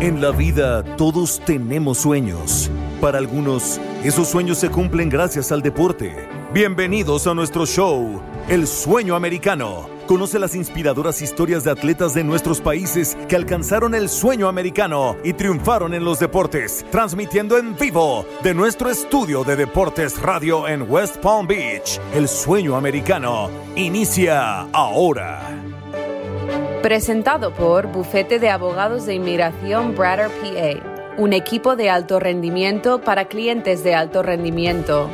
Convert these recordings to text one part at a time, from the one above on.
En la vida todos tenemos sueños. Para algunos, esos sueños se cumplen gracias al deporte. Bienvenidos a nuestro show, El Sueño Americano. Conoce las inspiradoras historias de atletas de nuestros países que alcanzaron el sueño americano y triunfaron en los deportes, transmitiendo en vivo de nuestro estudio de Deportes Radio en West Palm Beach. El Sueño Americano inicia ahora. Presentado por Bufete de Abogados de Inmigración Bradder PA, un equipo de alto rendimiento para clientes de alto rendimiento.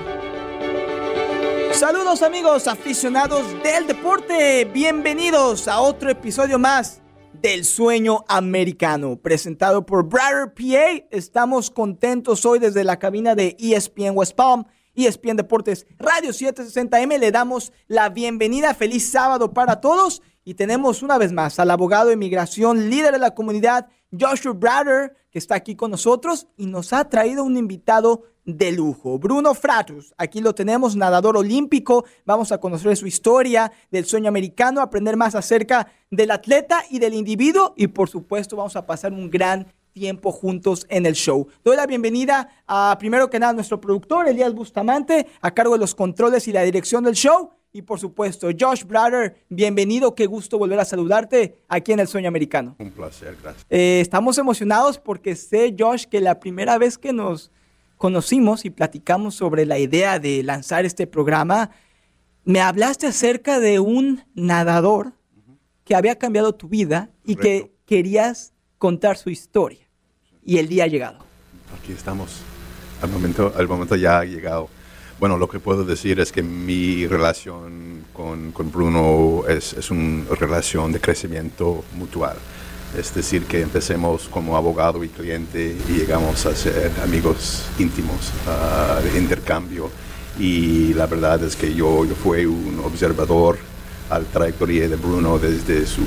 Saludos amigos aficionados del deporte, bienvenidos a otro episodio más del Sueño Americano, presentado por Bradder PA. Estamos contentos hoy desde la cabina de ESPN West Palm, ESPN Deportes Radio 760M. Le damos la bienvenida, feliz sábado para todos y tenemos una vez más al abogado de inmigración, líder de la comunidad, Joshua Bradder, que está aquí con nosotros y nos ha traído un invitado de lujo. Bruno Fratus, aquí lo tenemos, nadador olímpico. Vamos a conocer su historia del sueño americano, aprender más acerca del atleta y del individuo y por supuesto vamos a pasar un gran tiempo juntos en el show. Doy la bienvenida a primero que nada nuestro productor Elías Bustamante a cargo de los controles y la dirección del show y por supuesto, Josh Brother, bienvenido, qué gusto volver a saludarte aquí en el Sueño Americano. Un placer, gracias. Eh, estamos emocionados porque sé, Josh, que la primera vez que nos conocimos y platicamos sobre la idea de lanzar este programa, me hablaste acerca de un nadador que había cambiado tu vida y que querías contar su historia. Y el día ha llegado. Aquí estamos. Al momento, al momento ya ha llegado. Bueno, lo que puedo decir es que mi relación con, con Bruno es, es, una relación de crecimiento mutual. Es decir, que empecemos como abogado y cliente y llegamos a ser amigos íntimos uh, de intercambio. Y la verdad es que yo, yo fui un observador al trayectoria de Bruno desde su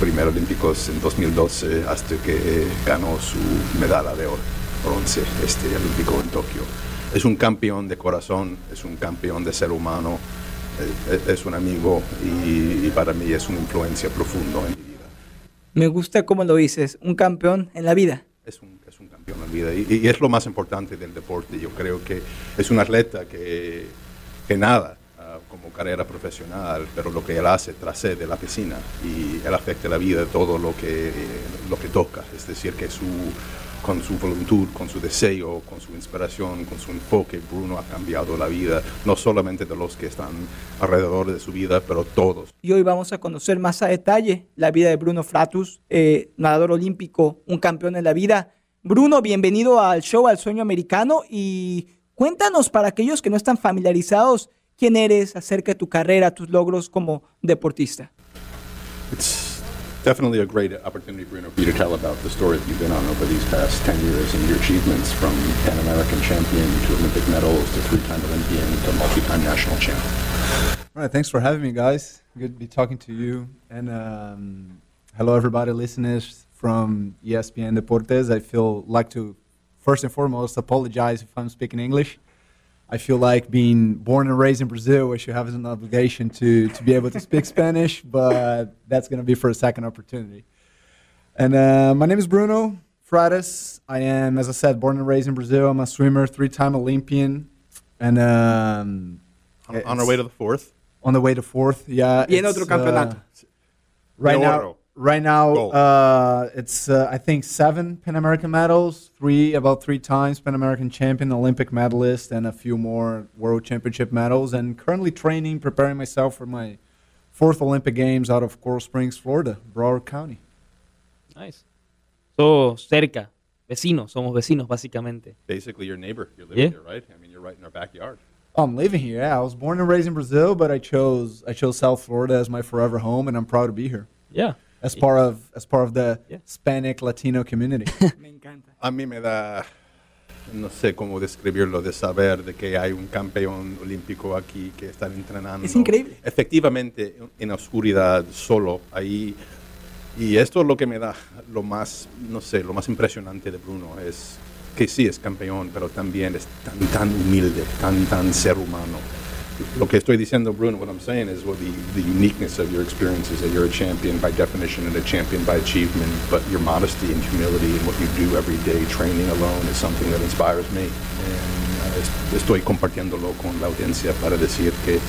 primer Olímpicos en 2012 hasta que ganó su medalla de oro, bronce este Olímpico en Tokio es un campeón de corazón, es un campeón de ser humano, es, es un amigo y, y, para mí es una influencia profunda en mi vida. Me gusta cómo lo dices, un campeón en la vida. Es un, es un campeón en la vida y, y, es lo más importante del deporte. Yo creo que es un atleta que, que nada como carrera profesional, pero lo que él hace trascende la piscina y él afecta la vida de todo lo que, lo que toca. Es decir, que su con su voluntad, con su deseo, con su inspiración, con su enfoque, Bruno ha cambiado la vida, no solamente de los que están alrededor de su vida, pero todos. Y hoy vamos a conocer más a detalle la vida de Bruno Fratus, eh, nadador olímpico, un campeón en la vida. Bruno, bienvenido al show Al Sueño Americano y cuéntanos para aquellos que no están familiarizados quién eres, acerca de tu carrera, tus logros como deportista. It's definitely a great opportunity, Bruno, for you to tell about the story that you've been on over these past 10 years and your achievements from Pan American champion to Olympic medals to three-time Olympian to multi-time national champ. All right, thanks for having me, guys. Good to be talking to you. And um, hello, everybody, listeners from ESPN Deportes. I feel like to, first and foremost, apologize if I'm speaking English. I feel like being born and raised in Brazil, I should have an obligation to, to be able to speak Spanish, but that's going to be for a second opportunity. And uh, my name is Bruno Frates. I am, as I said, born and raised in Brazil. I'm a swimmer, three time Olympian. And um, On, on our way to the fourth. on the way to fourth, yeah. Y en otro campeonato. uh, right now, oro. Right now, Gold. uh, it's uh, I think seven Pan American medals, three about three times Pan American champion, Olympic medalist, and a few more World Championship medals. And currently training, preparing myself for my fourth Olympic Games out of Coral Springs, Florida, Broward County. Nice. So, cerca, vecinos, somos vecinos básicamente. Basically, your neighbor. You're living Yeah. here, right? I mean, you're right in our backyard. Oh, I'm living here. Yeah, I was born and raised in Brazil, but I chose I chose South Florida as my forever home, and I'm proud to be here Yeah. As part of as part of the Yeah. Hispanic Latino community. Me encanta. A mí me da, no sé cómo describirlo, de saber de que hay un campeón olímpico aquí que están entrenando. Es increíble. Efectivamente, en oscuridad, solo, ahí. Y esto es lo que me da lo más, no sé, lo más impresionante de Bruno, es que sí es campeón, pero también es tan, tan humilde, tan, tan ser humano. Lo que estoy diciendo, Bruno, what I'm saying is what the, the uniqueness of your experience is that you're a champion by definition and a champion by achievement, but your modesty and humility and what you do every day training alone is something that inspires me. And uh, estoy compartiéndolo con la audiencia para decir que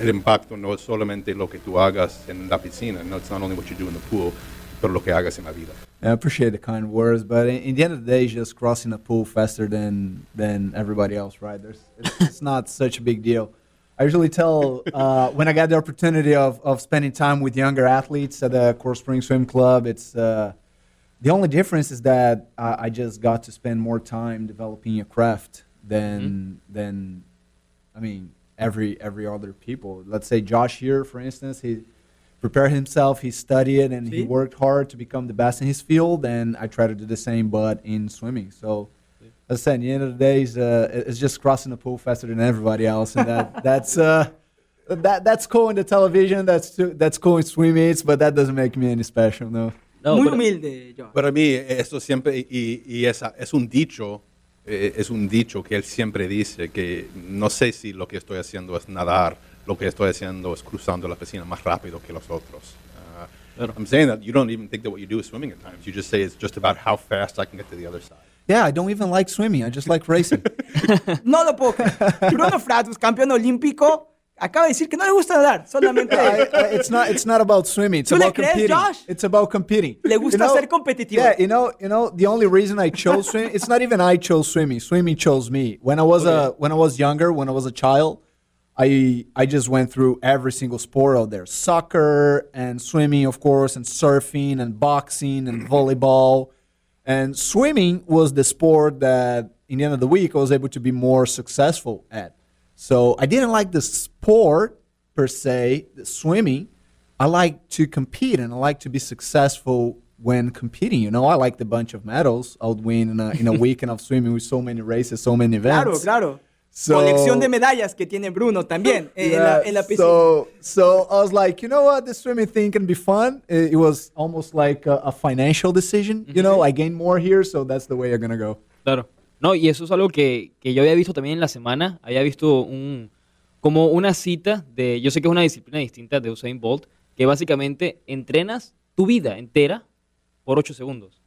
el impacto no es solamente lo que tú hagas en la piscina, no, it's not only what you do in the pool, pero lo que hagas en la vida. I appreciate the kind words, but in, in the end of the day, just crossing a pool faster than than everybody else, right? There's, it's, it's not such a big deal. I usually tell uh, when I get the opportunity of, of spending time with younger athletes at the Coral Spring Swim Club, it's uh, the only difference is that I, I just got to spend more time developing a craft than than I mean every every other people. Let's say Josh here, for instance, he prepared himself, he studied, and he worked hard to become the best in his field. And I try to do the same, but in swimming. So, I said, at the end of the day, it's, uh, it's just crossing the pool faster than everybody else, and that that's. Uh, that that's cool in the television. That's that's cool in swim meets, but that doesn't make me any special, no. No, Muy pero- humilde, Josh. Para mí, esto siempre, y, y esa, es un dicho, eh, es un dicho que él siempre dice, que no sé si lo que estoy haciendo es nadar, lo que estoy haciendo es cruzando la piscina más rápido que los otros. Uh, I'm saying that you don't even think that what you do is swimming at times. You just say it's just about how fast I can get to the other side. Yeah, I don't even like swimming. I just like racing. No lo puedo creer. Bruno Fratus, campeón olímpico, acaba de decir que no le gusta nadar, solamente I, I, it's not. It's not about swimming. It's ¿Tú le about crees, competing. Josh? It's about competing. Le gusta ser competitivo. Yeah, you know, you know, the only reason I chose swimming, it's not even I chose swimming. Swimming chose me. When I was a when I was younger, when I was a child, I I just went through every single sport out there: soccer and swimming, of course, and surfing and boxing and volleyball. And swimming was the sport that, in the end of the week, I was able to be more successful at. So I didn't like the sport per se, the swimming. I like to compete and I like to be successful when competing. You know, I like the bunch of medals I would win in a, in a weekend of swimming with so many races, so many events. Claro, claro. So- Colección de medallas que tiene Bruno también eh, en, la, Yeah, en la piscina. so, so I was like, you know what, the swimming thing can be fun. It, it was almost like a, a financial decision. You know, I gained more here, so that's the way I'm gonna go. Claro. No, y eso es algo que, que yo había visto también en la semana. Había visto un como una cita de, yo sé que es una disciplina distinta de Usain Bolt, que básicamente entrenas tu vida entera por 8 segundos.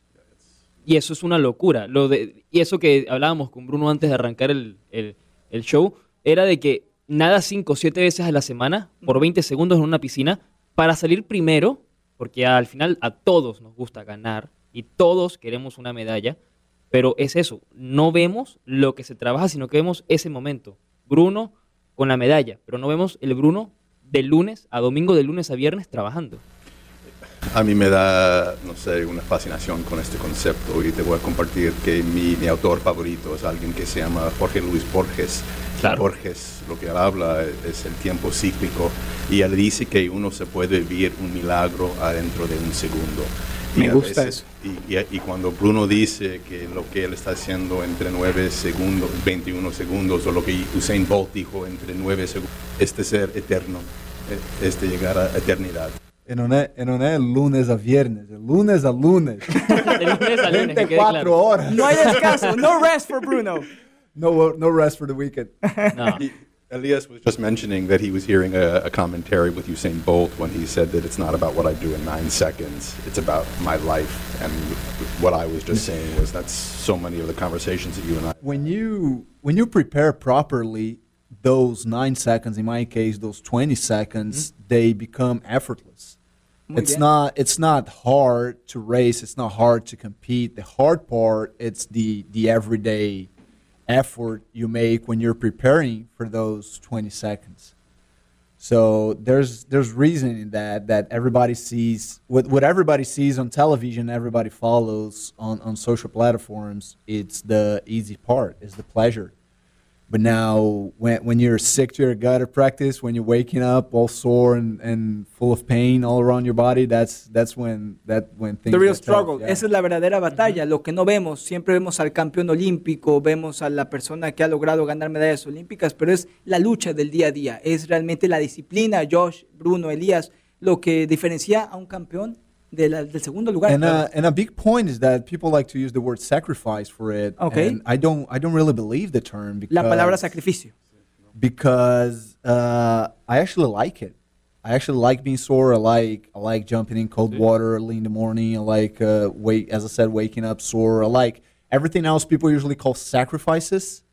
Y eso es una locura. Lo de, y eso que hablábamos con Bruno antes de arrancar el, el- el show, era de que nada 5 o 7 veces a la semana por 20 segundos en una piscina para salir primero, porque al final a todos nos gusta ganar y todos queremos una medalla, pero es eso, no vemos lo que se trabaja, sino que vemos ese momento. Bruno con la medalla, pero no vemos el Bruno de lunes a domingo, de lunes a viernes trabajando. A mí me da, no sé, una fascinación con este concepto y te voy a compartir que mi, mi autor favorito es alguien que se llama Jorge Luis Borges. Claro. Borges, lo que él habla es, es el tiempo cíclico y él dice que uno se puede vivir un milagro adentro de un segundo. Y Me gusta veces- Y, y- y cuando Bruno dice que lo que él está haciendo entre 9 segundos, 21 segundos, o lo que Usain Bolt dijo entre 9 segundos, este ser eterno, eh, este llegar a eternidad. E non è, e non è lunes a viernes, è lunes a lunes. De lunes a lunes, 24 claro. horas. No hay descanso, no rest for Bruno. No, no rest for the weekend. No. He- Elias was just mentioning that he was hearing a, a commentary with Usain Bolt when he said that it's not about what I do in nine seconds, it's about my life. And what I was just saying was that's so many of the conversations that you and I. when you when you prepare properly those nine seconds in my case those 20 seconds hmm? they become effortless Muy it's bien. not it's not hard to race it's not hard to compete the hard part it's the the everyday effort you make when you're preparing for those 20 seconds so there's there's reason in that that everybody sees what what everybody sees on television, everybody follows on, on social platforms. It's the easy part, it's the pleasure. But now when when you're sick to your gut at practice, when you're waking up all sore and, and full of pain all around your body, that's that's when that when things The real struggle. yeah. Esa es la verdadera batalla. Lo que no vemos, siempre vemos al campeón olímpico, vemos a la persona que ha logrado ganar medallas olímpicas, pero es la lucha del día a día. Es realmente la disciplina, Josh, Bruno, Elías, lo que diferencia a un campeón de la- del segundo lugar. And uh, and a big point is that people like to use the word sacrifice for it. Okay. And I don't I don't really believe the term because la palabra sacrificio. because uh, I actually like it. I actually like being sore. I like I like jumping in cold water early in the morning. I like uh, wait as I said, waking up sore. I like everything else people usually call sacrifices.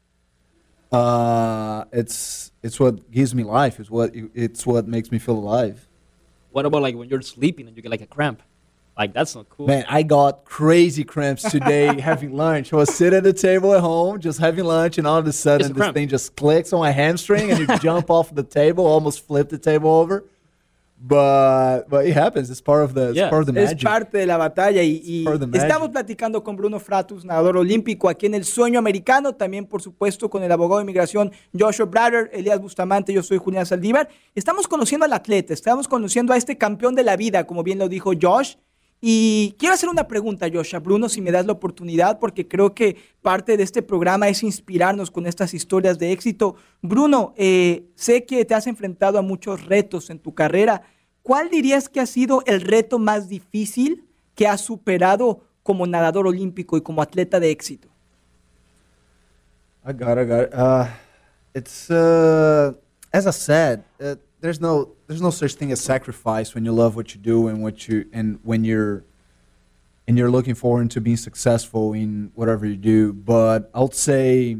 Uh, it's it's what gives me life. It's what it's what makes me feel alive. What about like when you're sleeping and you get like a cramp? Like that's not cool. Man, I got crazy cramps today having lunch. I was sitting at the table at home, just having lunch, and all of a sudden this cramp. thing just clicks on my hamstring, and you jump off the table, almost flip the table over. But but it happens. It's part of the it's Yeah. part of the Es magic. parte de la batalla y, y estamos platicando con Bruno Fratus, nadador olímpico aquí en el sueño americano, también por supuesto con el abogado de inmigración Joshua Brader, Elías Bustamante, yo soy Julián Saldívar. Estamos conociendo al atleta, estamos conociendo a este campeón de la vida, como bien lo dijo Josh. Y quiero hacer una pregunta, Josh, a Bruno, si me das la oportunidad, porque creo que parte de este programa es inspirarnos con estas historias de éxito. Bruno, eh, sé que te has enfrentado a muchos retos en tu carrera. ¿Cuál dirías que ha sido el reto más difícil que has superado como nadador olímpico y como atleta de éxito? I got. Uh, it's uh, as I said, uh, there's no there's no such thing as sacrifice when you love what you do and what you and when you're and you're looking forward to being successful in whatever you do. But I would say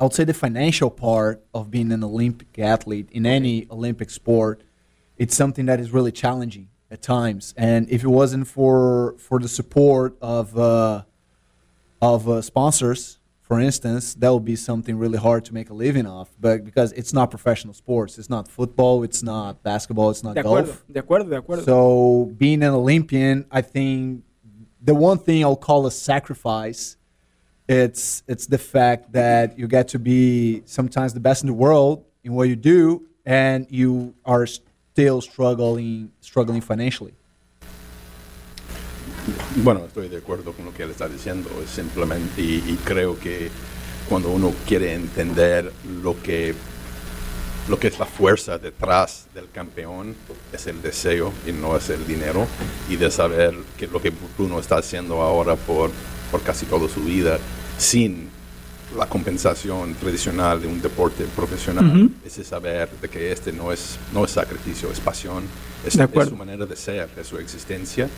I would say the financial part of being an Olympic athlete in any Olympic sport, it's something that is really challenging at times. And if it wasn't for for the support of uh, of uh, sponsors, for instance, that would be something really hard to make a living off. But because it's not professional sports, it's not football, it's not basketball, it's not De acuerdo, golf. de acuerdo, de acuerdo. So being an Olympian, I think the one thing I'll call a sacrifice, it's it's the fact that you get to be sometimes the best in the world in what you do, and you are still struggling struggling financially. Bueno, estoy de acuerdo con lo que él está diciendo. Es simplemente, y, y creo que cuando uno quiere entender lo que, lo que es la fuerza detrás del campeón, es el deseo y no es el dinero. Y de saber que lo que Bruno está haciendo ahora por, por casi toda su vida, sin la compensación tradicional de un deporte profesional, ese saber de que este no es, no es sacrificio, es pasión, es, es su manera de ser, es su existencia.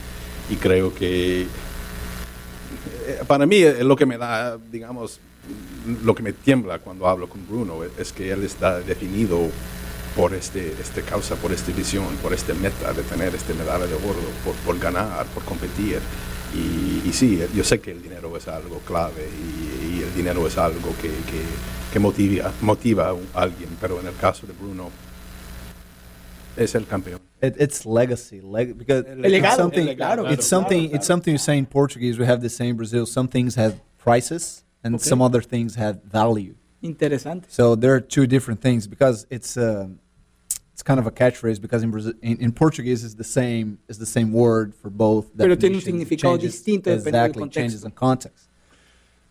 Y creo que eh, para mí eh, lo que me da, digamos, lo que me tiembla cuando hablo con Bruno es, que él está definido por este, este causa, por esta visión, por este meta de tener este medalla de oro, por, por ganar, por competir. Y, sí, yo sé que el dinero es algo clave y, y el dinero es algo que, que, que motiva, motiva a alguien, pero en el caso de Bruno es el campeón. It, it's legacy, leg, because El it's something. el legado, it's something. It's something you say in Portuguese. We have the same in Brazil. Some things have prices, and Okay. some other things have value. Interesante. So there are two different things because it's um it's kind of a catchphrase because in Brazil, in, in Portuguese is the same is the same word for both. Pero tiene un. It significado changes- distinto dependiendo del Exactly, contexto. changes in context.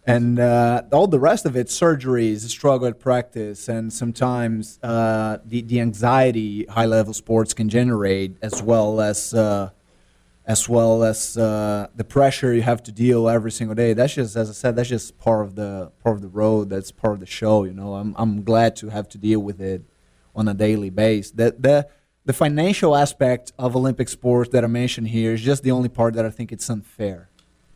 And uh, all the rest of it, surgeries, struggle at practice, and sometimes uh, the, the anxiety high level sports can generate, as well as uh, as well as uh, the pressure you have to deal every single day. That's just, as I said, that's just part of the part of the road. That's part of the show. You know, I'm I'm glad to have to deal with it on a daily basis. The the the financial aspect of Olympic sports that I mentioned here is just the only part that I think it's unfair.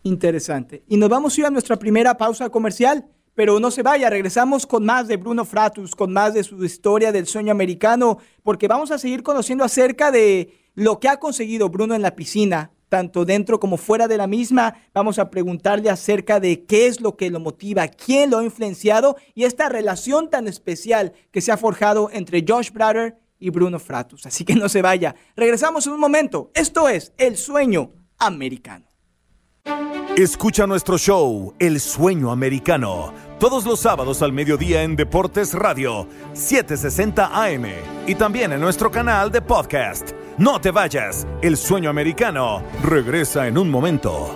Interesante. Y nos vamos a ir a nuestra primera pausa comercial, pero no se vaya, regresamos con más de Bruno Fratus, con más de su historia del sueño americano, porque vamos a seguir conociendo acerca de lo que ha conseguido Bruno en la piscina, tanto dentro como fuera de la misma. Vamos a preguntarle acerca de qué es lo que lo motiva, quién lo ha influenciado y esta relación tan especial que se ha forjado entre Josh Brader y Bruno Fratus. Así que no se vaya. Regresamos en un momento. Esto es El Sueño Americano. Escucha nuestro show, El Sueño Americano, todos los sábados al mediodía en Deportes Radio, 760 AM y también en nuestro canal de podcast. No te vayas, El Sueño Americano regresa en un momento.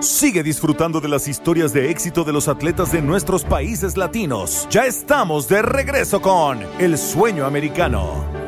Sigue disfrutando de las historias de éxito de los atletas de nuestros países latinos. Ya estamos de regreso con El Sueño Americano.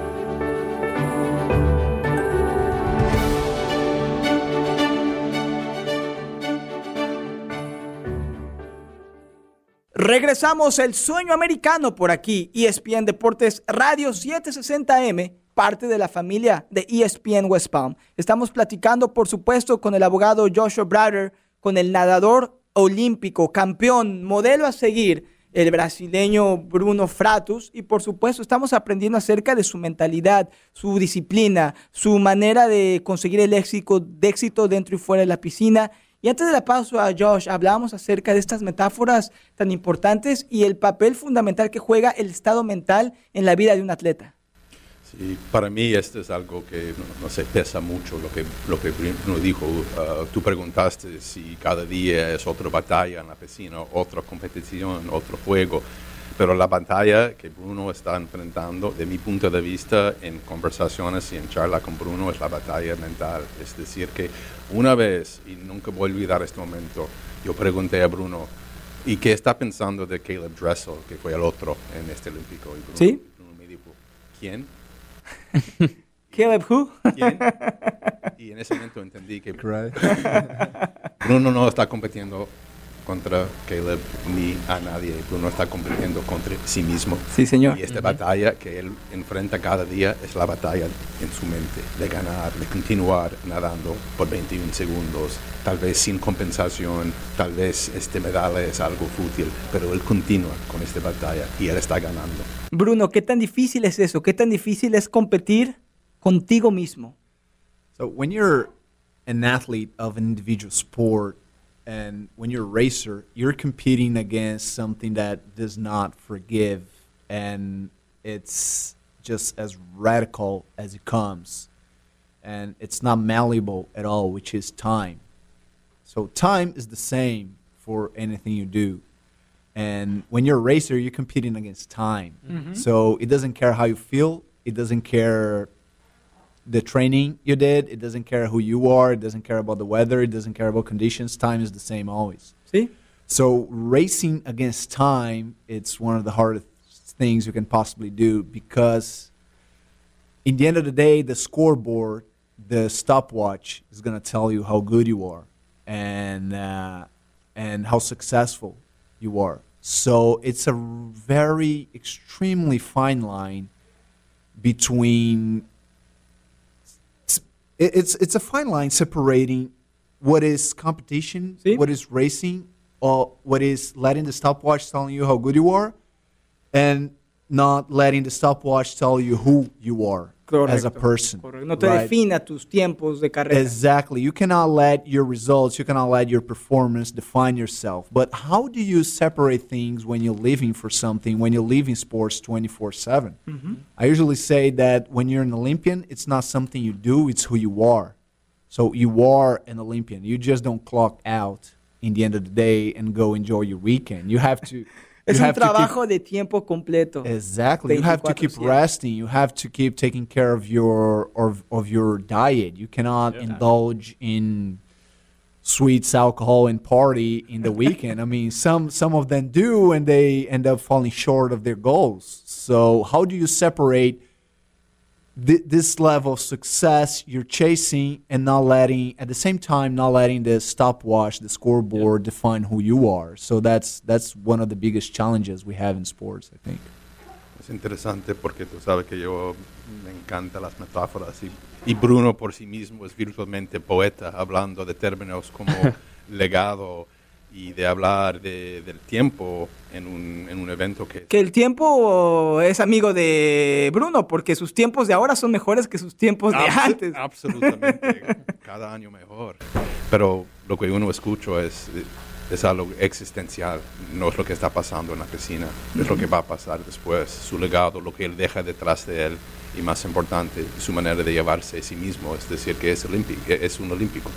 Regresamos el sueño americano por aquí, ESPN Deportes Radio 760M, parte de la familia de ESPN West Palm. Estamos platicando, por supuesto, con el abogado Joshua Browder, con el nadador olímpico, campeón, modelo a seguir, el brasileño Bruno Fratus, y por supuesto estamos aprendiendo acerca de su mentalidad, su disciplina, su manera de conseguir el éxito, éxito dentro y fuera de la piscina. Y antes de la pausa, Josh, hablábamos acerca de estas metáforas tan importantes y el papel fundamental que juega el estado mental en la vida de un atleta. Sí, para mí esto es algo que no sé, pesa mucho lo que, lo que Bruno dijo. Uh, tú preguntaste si cada día es otra batalla en la piscina, otra competición, otro juego. Pero la batalla que Bruno está enfrentando, de mi punto de vista, en conversaciones y en charla con Bruno, es la batalla mental. Es decir, que una vez, y nunca voy a olvidar este momento, yo pregunté a Bruno, ¿y qué está pensando de Caleb Dressel, que fue el otro en este olímpico? Y Bruno, ¿Sí? Bruno me dijo, ¿quién? Caleb who? ¿Quién? Y en ese momento entendí que? Bruno no está compitiendo contra Caleb ni a nadie. Bruno está compitiendo contra sí mismo. Sí, señor. Y esta batalla que él enfrenta cada día es la batalla en su mente, de ganar, de continuar nadando por 21 segundos, tal vez sin compensación, tal vez este medalla es algo fútil, pero él continúa con esta batalla y él está ganando. Bruno, ¿qué tan difícil es eso? ¿Qué tan difícil es competir contigo mismo? So when you're an athlete of an individual sport and when you're a racer, you're competing against something that does not forgive and it's just as radical as it comes. And it's not malleable at all, which is time. So time is the same for anything you do. And when you're a racer, you're competing against time. Mm-hmm. So it doesn't care how you feel. It doesn't care the training you did. It doesn't care who you are. It doesn't care about the weather. It doesn't care about conditions. Time is the same always. ¿Sí? So racing against time, it's one of the hardest things you can possibly do because in the end of the day, the scoreboard, the stopwatch is going to tell you how good you are and uh, and how successful you are. So it's a very extremely fine line between it's it's a fine line separating what is competition, Sí. what is racing, or what is letting the stopwatch telling you how good you are, and not letting the stopwatch tell you who you are as a person. Correcto. No te right? defina tus tiempos de carrera. Exactly. You cannot let your results, you cannot let your performance define yourself. But how do you separate things when you're living for something, when you're living sports 24 7? Mm-hmm. I usually say that when you're an Olympian, it's not something you do, it's who you are. So you are an Olympian. You just don't clock out in the end of the day and go enjoy your weekend. You have to. Es you un have to keep- de tiempo completo. Exactly. You have to keep resting. You have to keep taking care of your of, of your diet. You cannot indulge in sweets, alcohol, and party in the weekend. I mean, some some of them do, and they end up falling short of their goals. So, how do you separate thi- this level of success you're chasing and not letting, at the same time, not letting the stopwatch, the scoreboard, define who you are? So that's that's one of the biggest challenges we have in sports, I think. Es interesante porque tú sabes que yo me encantan las metáforas y, y Bruno por sí mismo es virtualmente poeta, hablando de términos como legado y de hablar de- del tiempo en un, en un evento que... Que el tiempo es amigo de Bruno, porque sus tiempos de ahora son mejores que sus tiempos de Abso- antes. Absolutamente, cada año mejor. Pero lo que uno escucha es, es algo existencial, no es lo que está pasando en la piscina, es lo que va a pasar después, su legado, lo que él deja detrás de él y más importante, su manera de llevarse a sí mismo, es decir, que es, es un olímpico.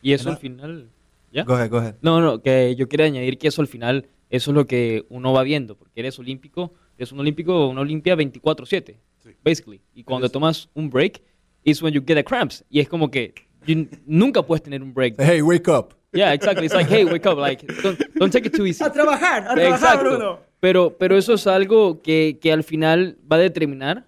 Y eso al final... ¿Ya? Go ahead, go ahead. No, no, que yo quería añadir que eso al final, eso es lo que uno va viendo, porque eres olímpico, eres un olímpico, una olimpia 24-7, basically. Y cuando tomas un break, is when you get the cramps. Y es como que you- nunca puedes tener un break. Hey, wake up. Yeah, exactly. It's like, hey, wake up, like, don't, don't take it too easy. A trabajar, a trabajar, Exacto. Bruno. Pero, pero eso es algo que, que al final va a determinar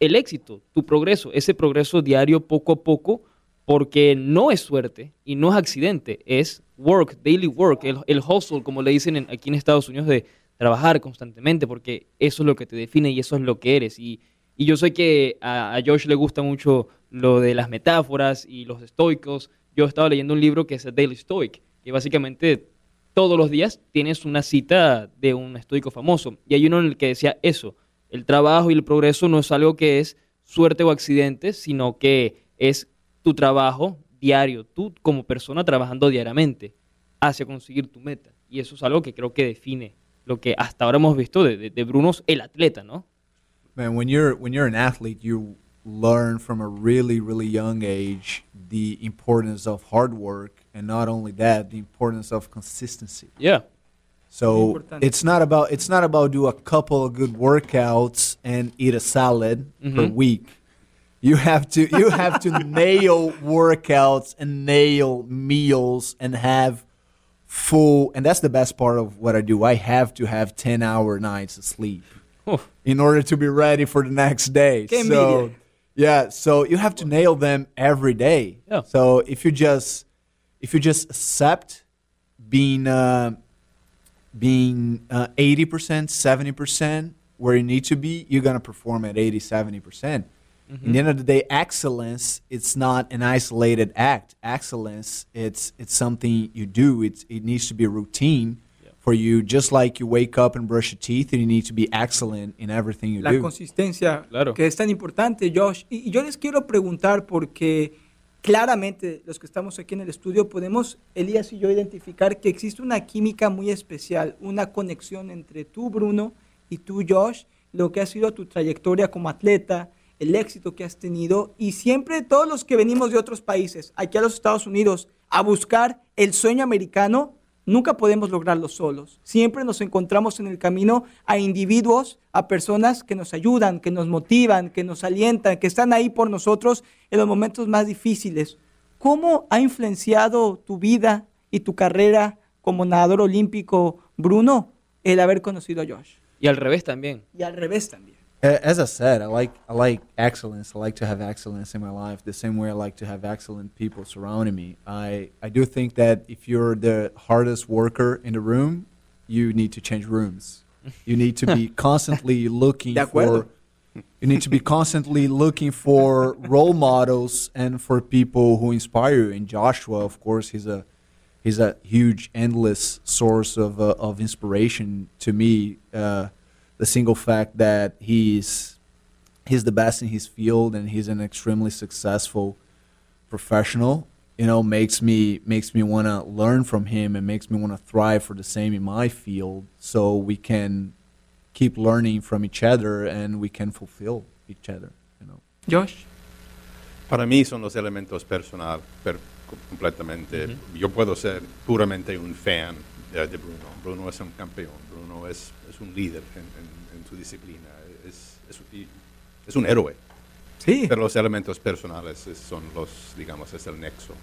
el éxito, tu progreso, ese progreso diario poco a poco porque no es suerte y no es accidente, es work, daily work, el, hustle, como le dicen en- aquí en Estados Unidos, de trabajar constantemente, porque eso es lo que te define y eso es lo que eres. Y, y yo sé que a, a Josh le gusta mucho lo de las metáforas y los estoicos. Yo estaba leyendo un libro que es el Daily Stoic, que básicamente todos los días tienes una cita de un estoico famoso. Y hay uno en el que decía eso, el trabajo y el progreso no es algo que es suerte o accidente, sino que es tu trabajo diario, tú como persona trabajando diariamente hacia conseguir tu meta. Y eso es algo que creo que define lo que hasta ahora hemos visto de, de, de Bruno, el atleta, ¿no? Man, when you're when you're an athlete, you learn from a really really young age the importance of hard work, and not only that, the importance of consistency. Yeah. So it's not about it's not about do a couple of good workouts and eat a salad per Mhm. week. You have to you have to nail workouts and nail meals and have full and that's the best part of what I do. I have to have 10 hour nights of sleep in order to be ready for the next day. Qué so envidia. yeah, so you have to nail them every day. Yeah. So if you just if you just accept being uh, being uh, 80%, 70% where you need to be, you're going to perform at 80, 70%. Percent In the end of the day, excellence, it's not an isolated act. Excellence, it's, it's something you do. It's, it needs to be a routine for you, just like you wake up and brush your teeth, and you need to be excellent in everything you La do. consistencia Claro. que es tan importante, Josh. Y, y yo les quiero preguntar porque claramente los que estamos aquí en el estudio podemos, Elías y yo, identificar que existe una química muy especial, una conexión entre tú, Bruno, y tú, Josh, lo que ha sido tu trayectoria como atleta, el éxito que has tenido y siempre todos los que venimos de otros países, aquí a los Estados Unidos, a buscar el sueño americano, nunca podemos lograrlo solos. Siempre nos encontramos en el camino a individuos, a personas que nos ayudan, que nos motivan, que nos alientan, que están ahí por nosotros en los momentos más difíciles. ¿Cómo ha influenciado tu vida y tu carrera como nadador olímpico, Bruno, el haber conocido a Josh? Y al revés también. Y al revés también. As I said, I like I like excellence. I like to have excellence in my life the same way I like to have excellent people surrounding me. I I do think that if you're the hardest worker in the room, you need to change rooms. You need to be constantly looking for you need to be constantly looking for role models and for people who inspire you. And Joshua, of course, he's a he's a huge, endless source of uh, of inspiration to me. Uh, the single fact that he's he's the best in his field and he's an extremely successful professional, you know, makes me makes me want to learn from him and makes me want to thrive for the same in my field, so we can keep learning from each other and we can fulfill each other. You know. Josh. Para mí son los elementos personal, per- completamente. Yo puedo ser puramente un fan de, de Bruno. Bruno es un campeón, Bruno es, es un líder en, en- en su disciplina, es, es, es un héroe. Sí. Pero los elementos personales es- son los, digamos, es el nexo.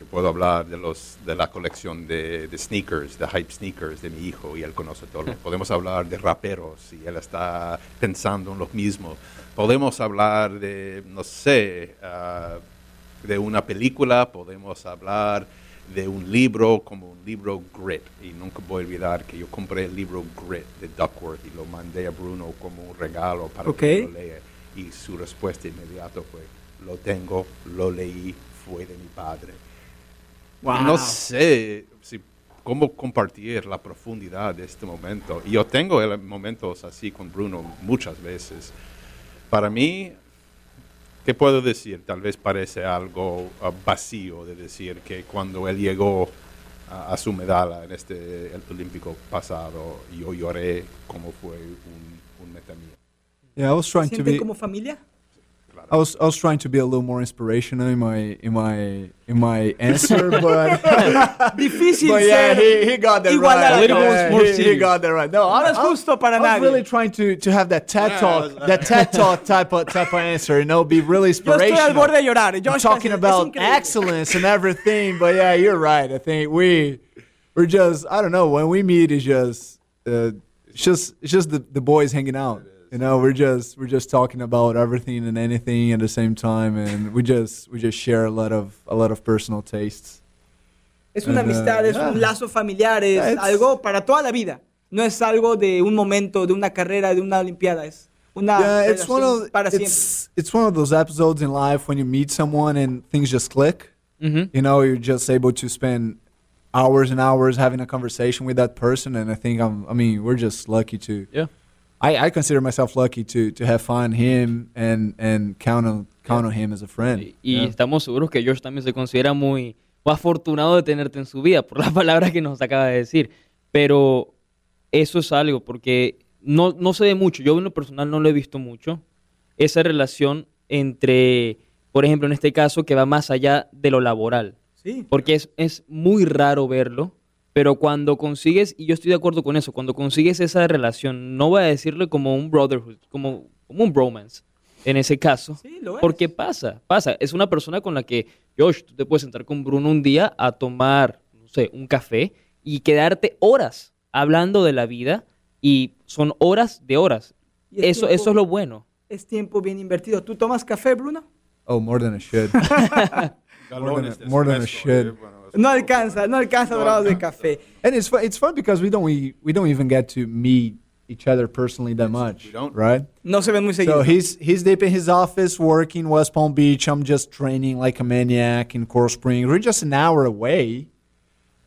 Yo puedo hablar de, los, de la colección de, de sneakers, de hype sneakers de mi hijo y él conoce todo. Podemos hablar de raperos y él está pensando en lo mismo. Podemos hablar de, no sé, ah, de una película, podemos hablar de un libro como un libro Grit. Y nunca voy a olvidar que yo compré el libro Grit de Duckworth y lo mandé a Bruno como un regalo para Ok. que lo lea. Y su respuesta inmediata fue, lo tengo, lo leí, fue de mi padre. Wow. No sé si, cómo compartir la profundidad de este momento. Y yo tengo momentos así con Bruno muchas veces. Para mí, ¿qué puedo decir? Tal vez parece algo ah, vacío de decir que cuando él llegó a, a su medalla en este el olímpico pasado, yo lloré como fue un, un meta mío. Yeah, I was trying to ¿Sienten be. como familia? I was I was trying to be a little more inspirational in my in my in my answer, but Difícil but yeah, he, he got that right. A little Yeah, more he, he got that right. No, No I, es I, justo para I was really trying to to have that TED Yeah, talk, I was- that TED talk type of type of answer. You know, be really Yo estoy al inspirational. borde de llorar. I'm Josh, talking es- es about excellence and everything, but yeah, you're right. I think we we're just I don't know when we meet it's just uh, it's just it's just the, the boys hanging out. You know, we're just we're just talking about everything and anything at the same time, and we just we just share a lot of a lot of personal tastes. Es una And, uh, amistad, es yeah. un lazo familiar, es Yeah, it's- algo para toda la vida. No es algo de un momento, de una carrera, de una olimpiada. Es una yeah, it's one of para siempre. it's it's one of those episodes in life when you meet someone and things just click. Ujú. You know, you're just able to spend hours and hours having a conversation with that person, and I think I'm. I mean, we're just lucky to. Yeah. I, I consider myself lucky to to have found him and and count on count on him as a friend. Y, Yeah. estamos seguros que George también se considera muy, muy afortunado de tenerte en su vida, por las palabras que nos acaba de decir. Pero eso es algo, porque no, no se ve mucho, yo en lo personal no lo he visto mucho, esa relación entre, por ejemplo, en este caso, que va más allá de lo laboral. Sí. Porque es, es muy raro verlo, pero cuando consigues, y yo estoy de acuerdo con eso, cuando consigues esa relación, no voy a decirle como un brotherhood, como, como un bromance, en ese caso. Sí, lo es. Porque pasa, pasa. Es una persona con la que, Josh, tú te puedes sentar con Bruno un día a tomar, no sé, un café y quedarte horas hablando de la vida y son horas de horas. Es Eso, tiempo- eso es lo bueno. Es tiempo bien invertido. ¿Tú tomas café, Bruno? Oh, more than I should. More than I espresso, should. eh, bueno, es- No alcanza, no alcanza grados de café. and it's fun. It's fun because we don't we, we don't even get to meet each other personally that much, we don't. right? No se ven muy seguido. So he's he's deep in his office working West Palm Beach. I'm just training like a maniac in Coral Springs. We're just an hour away.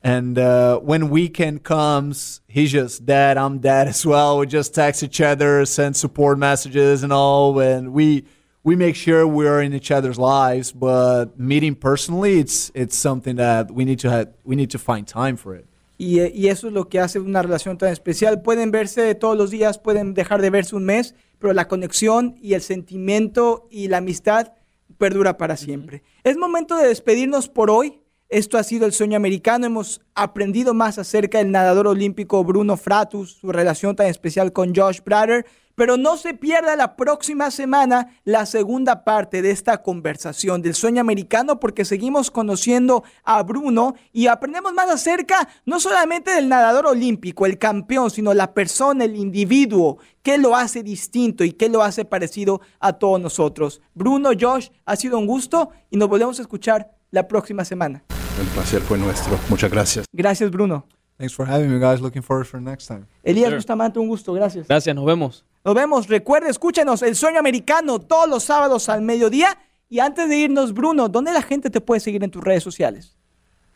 And uh, when weekend comes, he's just dead. I'm dead as well. We just text each other, send support messages and all, and we we make sure we're in each other's lives. But meeting personally, it's it's something that we need to have, we need to find time for it. Y, y eso es lo que hace una relación tan especial. Pueden verse todos los días, pueden dejar de verse un mes, pero la conexión y el sentimiento y la amistad perdura para siempre. Es momento de despedirnos por hoy. Esto ha sido el sueño americano. Hemos aprendido más acerca del nadador olímpico Bruno Fratus, su relación tan especial con Josh Brader. Pero no se pierda la próxima semana la segunda parte de esta conversación del sueño americano porque seguimos conociendo a Bruno y aprendemos más acerca no solamente del nadador olímpico, el campeón, sino la persona, el individuo, qué lo hace distinto y qué lo hace parecido a todos nosotros. Bruno, Josh, ha sido un gusto y nos volvemos a escuchar la próxima semana. El placer fue nuestro. Muchas gracias. Gracias, Bruno. Thanks for having me, guys. Looking forward for next time. Elías Sure. Bustamante, un gusto, gracias. Gracias, nos vemos. Nos vemos. Recuerde, escúchenos El Sueño Americano todos los sábados al mediodía. Y antes de irnos, Bruno, ¿dónde la gente te puede seguir en tus redes sociales?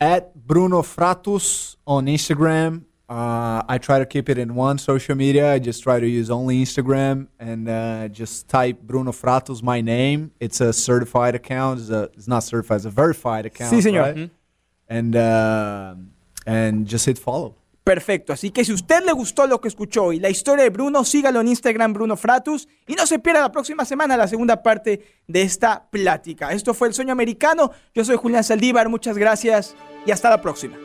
at Bruno Fratus on Instagram. Uh, I try to keep it in one social media. I just try to use only Instagram and uh, just type Bruno Fratus, my name. It's a certified account. It's, a, it's not certified, it's a verified account. Sí, señor. right? And, uh, and just hit follow. Perfecto. Así que si usted le gustó lo que escuchó y la historia de Bruno, sígalo en Instagram, Bruno Fratus. Y no se pierda la próxima semana la segunda parte de esta plática. Esto fue El Sueño Americano. Yo soy Julián Saldívar. Muchas gracias y hasta la próxima.